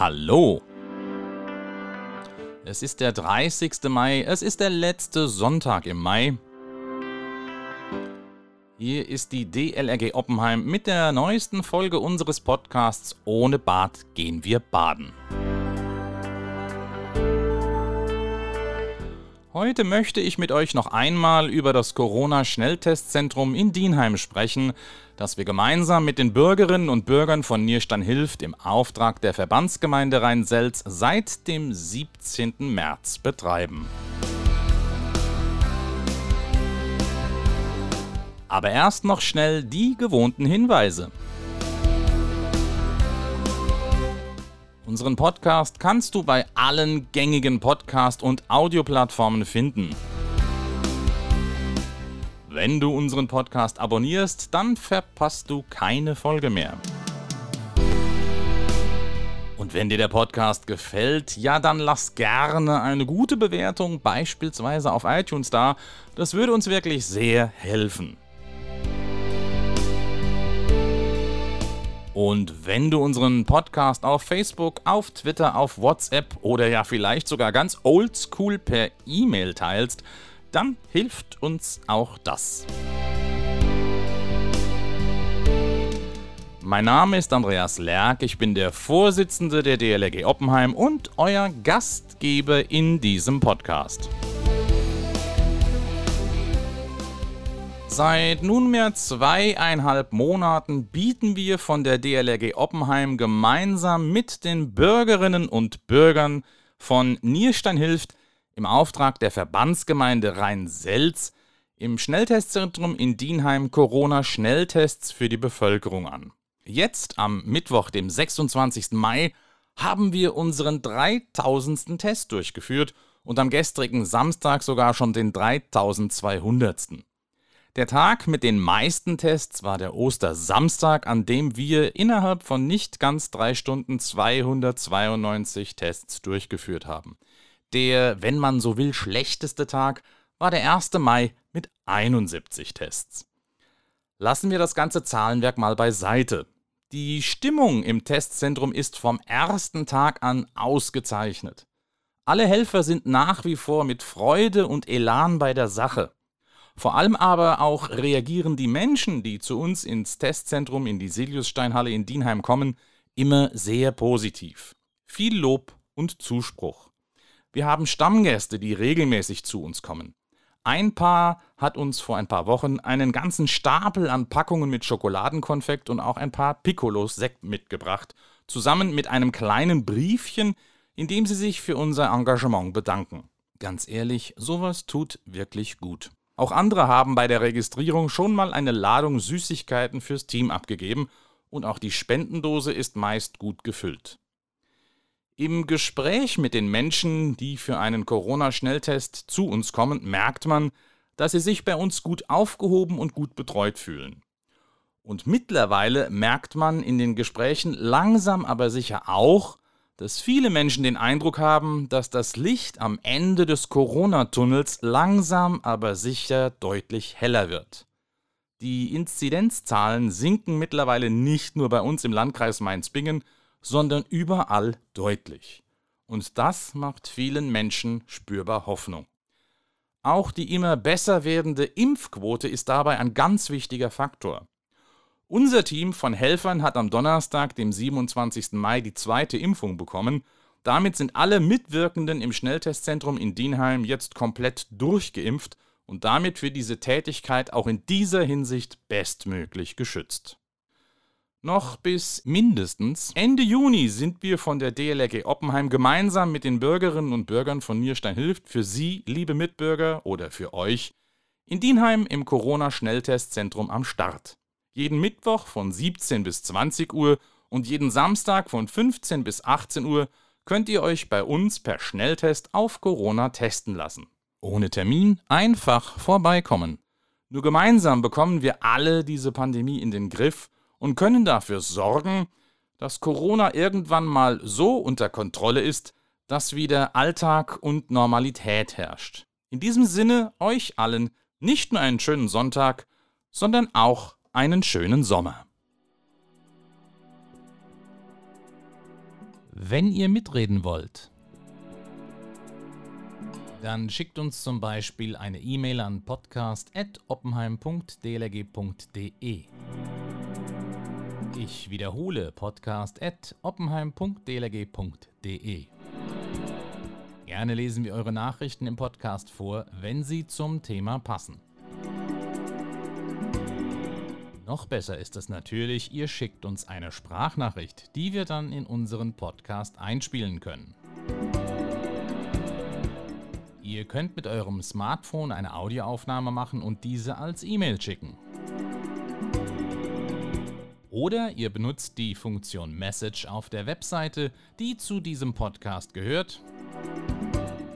Hallo! Es ist der 30. Mai, es ist der letzte Sonntag im Mai. Hier ist die DLRG Oppenheim mit der neuesten Folge unseres Podcasts Ohne Bad gehen wir baden. Heute möchte ich mit euch noch einmal über das Corona-Schnelltestzentrum in Dienheim sprechen, das wir gemeinsam mit den Bürgerinnen und Bürgern von Nierstein hilft im Auftrag der Verbandsgemeinde Rhein-Selz seit dem 17. März betreiben. Aber erst noch schnell die gewohnten Hinweise. Unseren Podcast kannst du bei allen gängigen Podcast- und Audioplattformen finden. Wenn du unseren Podcast abonnierst, dann verpasst du keine Folge mehr. Und wenn dir der Podcast gefällt, ja, dann lass gerne eine gute Bewertung, beispielsweise auf iTunes da. Das würde uns wirklich sehr helfen. Und wenn du unseren Podcast auf Facebook, auf Twitter, auf WhatsApp oder ja vielleicht sogar ganz oldschool per E-Mail teilst, dann hilft uns auch das. Mein Name ist Andreas Lerck, ich bin der Vorsitzende der DLRG Oppenheim und euer Gastgeber in diesem Podcast. Seit nunmehr zweieinhalb Monaten bieten wir von der DLRG Oppenheim gemeinsam mit den Bürgerinnen und Bürgern von Nierstein hilft im Auftrag der Verbandsgemeinde Rhein-Selz im Schnelltestzentrum in Dienheim Corona-Schnelltests für die Bevölkerung an. Jetzt am Mittwoch, dem 26. Mai, haben wir unseren 3000. Test durchgeführt und am gestrigen Samstag sogar schon den 3200. Der Tag mit den meisten Tests war der Ostersamstag, an dem wir innerhalb von nicht ganz drei Stunden 292 Tests durchgeführt haben. Der, wenn man so will, schlechteste Tag war der 1. Mai mit 71 Tests. Lassen wir das ganze Zahlenwerk mal beiseite. Die Stimmung im Testzentrum ist vom ersten Tag an ausgezeichnet. Alle Helfer sind nach wie vor mit Freude und Elan bei der Sache. Vor allem aber auch reagieren die Menschen, die zu uns ins Testzentrum in die Siliussteinhalle in Dienheim kommen, immer sehr positiv. Viel Lob und Zuspruch. Wir haben Stammgäste, die regelmäßig zu uns kommen. Ein Paar hat uns vor ein paar Wochen einen ganzen Stapel an Packungen mit Schokoladenkonfekt und auch ein paar Piccolos Sekt mitgebracht, zusammen mit einem kleinen Briefchen, in dem sie sich für unser Engagement bedanken. Ganz ehrlich, sowas tut wirklich gut. Auch andere haben bei der Registrierung schon mal eine Ladung Süßigkeiten fürs Team abgegeben und auch die Spendendose ist meist gut gefüllt. Im Gespräch mit den Menschen, die für einen Corona-Schnelltest zu uns kommen, merkt man, dass sie sich bei uns gut aufgehoben und gut betreut fühlen. Und mittlerweile merkt man in den Gesprächen langsam aber sicher auch, dass viele Menschen den Eindruck haben, dass das Licht am Ende des Corona-Tunnels langsam aber sicher deutlich heller wird. Die Inzidenzzahlen sinken mittlerweile nicht nur bei uns im Landkreis Mainz-Bingen, sondern überall deutlich. Und das macht vielen Menschen spürbar Hoffnung. Auch die immer besser werdende Impfquote ist dabei ein ganz wichtiger Faktor. Unser Team von Helfern hat am Donnerstag, dem 27. Mai, die zweite Impfung bekommen. Damit sind alle Mitwirkenden im Schnelltestzentrum in Dienheim jetzt komplett durchgeimpft und damit für diese Tätigkeit auch in dieser Hinsicht bestmöglich geschützt. Noch bis mindestens Ende Juni sind wir von der DLRG Oppenheim gemeinsam mit den Bürgerinnen und Bürgern von Nierstein hilft für Sie, liebe Mitbürger, oder für euch in Dienheim im Corona-Schnelltestzentrum am Start jeden Mittwoch von 17 bis 20 Uhr und jeden Samstag von 15 bis 18 Uhr könnt ihr euch bei uns per Schnelltest auf Corona testen lassen. Ohne Termin einfach vorbeikommen. Nur gemeinsam bekommen wir alle diese Pandemie in den Griff und können dafür sorgen, dass Corona irgendwann mal so unter Kontrolle ist, dass wieder Alltag und Normalität herrscht. In diesem Sinne euch allen nicht nur einen schönen Sonntag, sondern auch einen schönen Sommer. Wenn ihr mitreden wollt, dann schickt uns zum Beispiel eine E-Mail an podcast.oppenheim.dlg.de. Ich wiederhole podcast.oppenheim.dlg.de. Gerne lesen wir eure Nachrichten im Podcast vor, wenn sie zum Thema passen. Noch besser ist es natürlich, ihr schickt uns eine Sprachnachricht, die wir dann in unseren Podcast einspielen können. Ihr könnt mit eurem Smartphone eine Audioaufnahme machen und diese als E-Mail schicken. Oder ihr benutzt die Funktion Message auf der Webseite, die zu diesem Podcast gehört.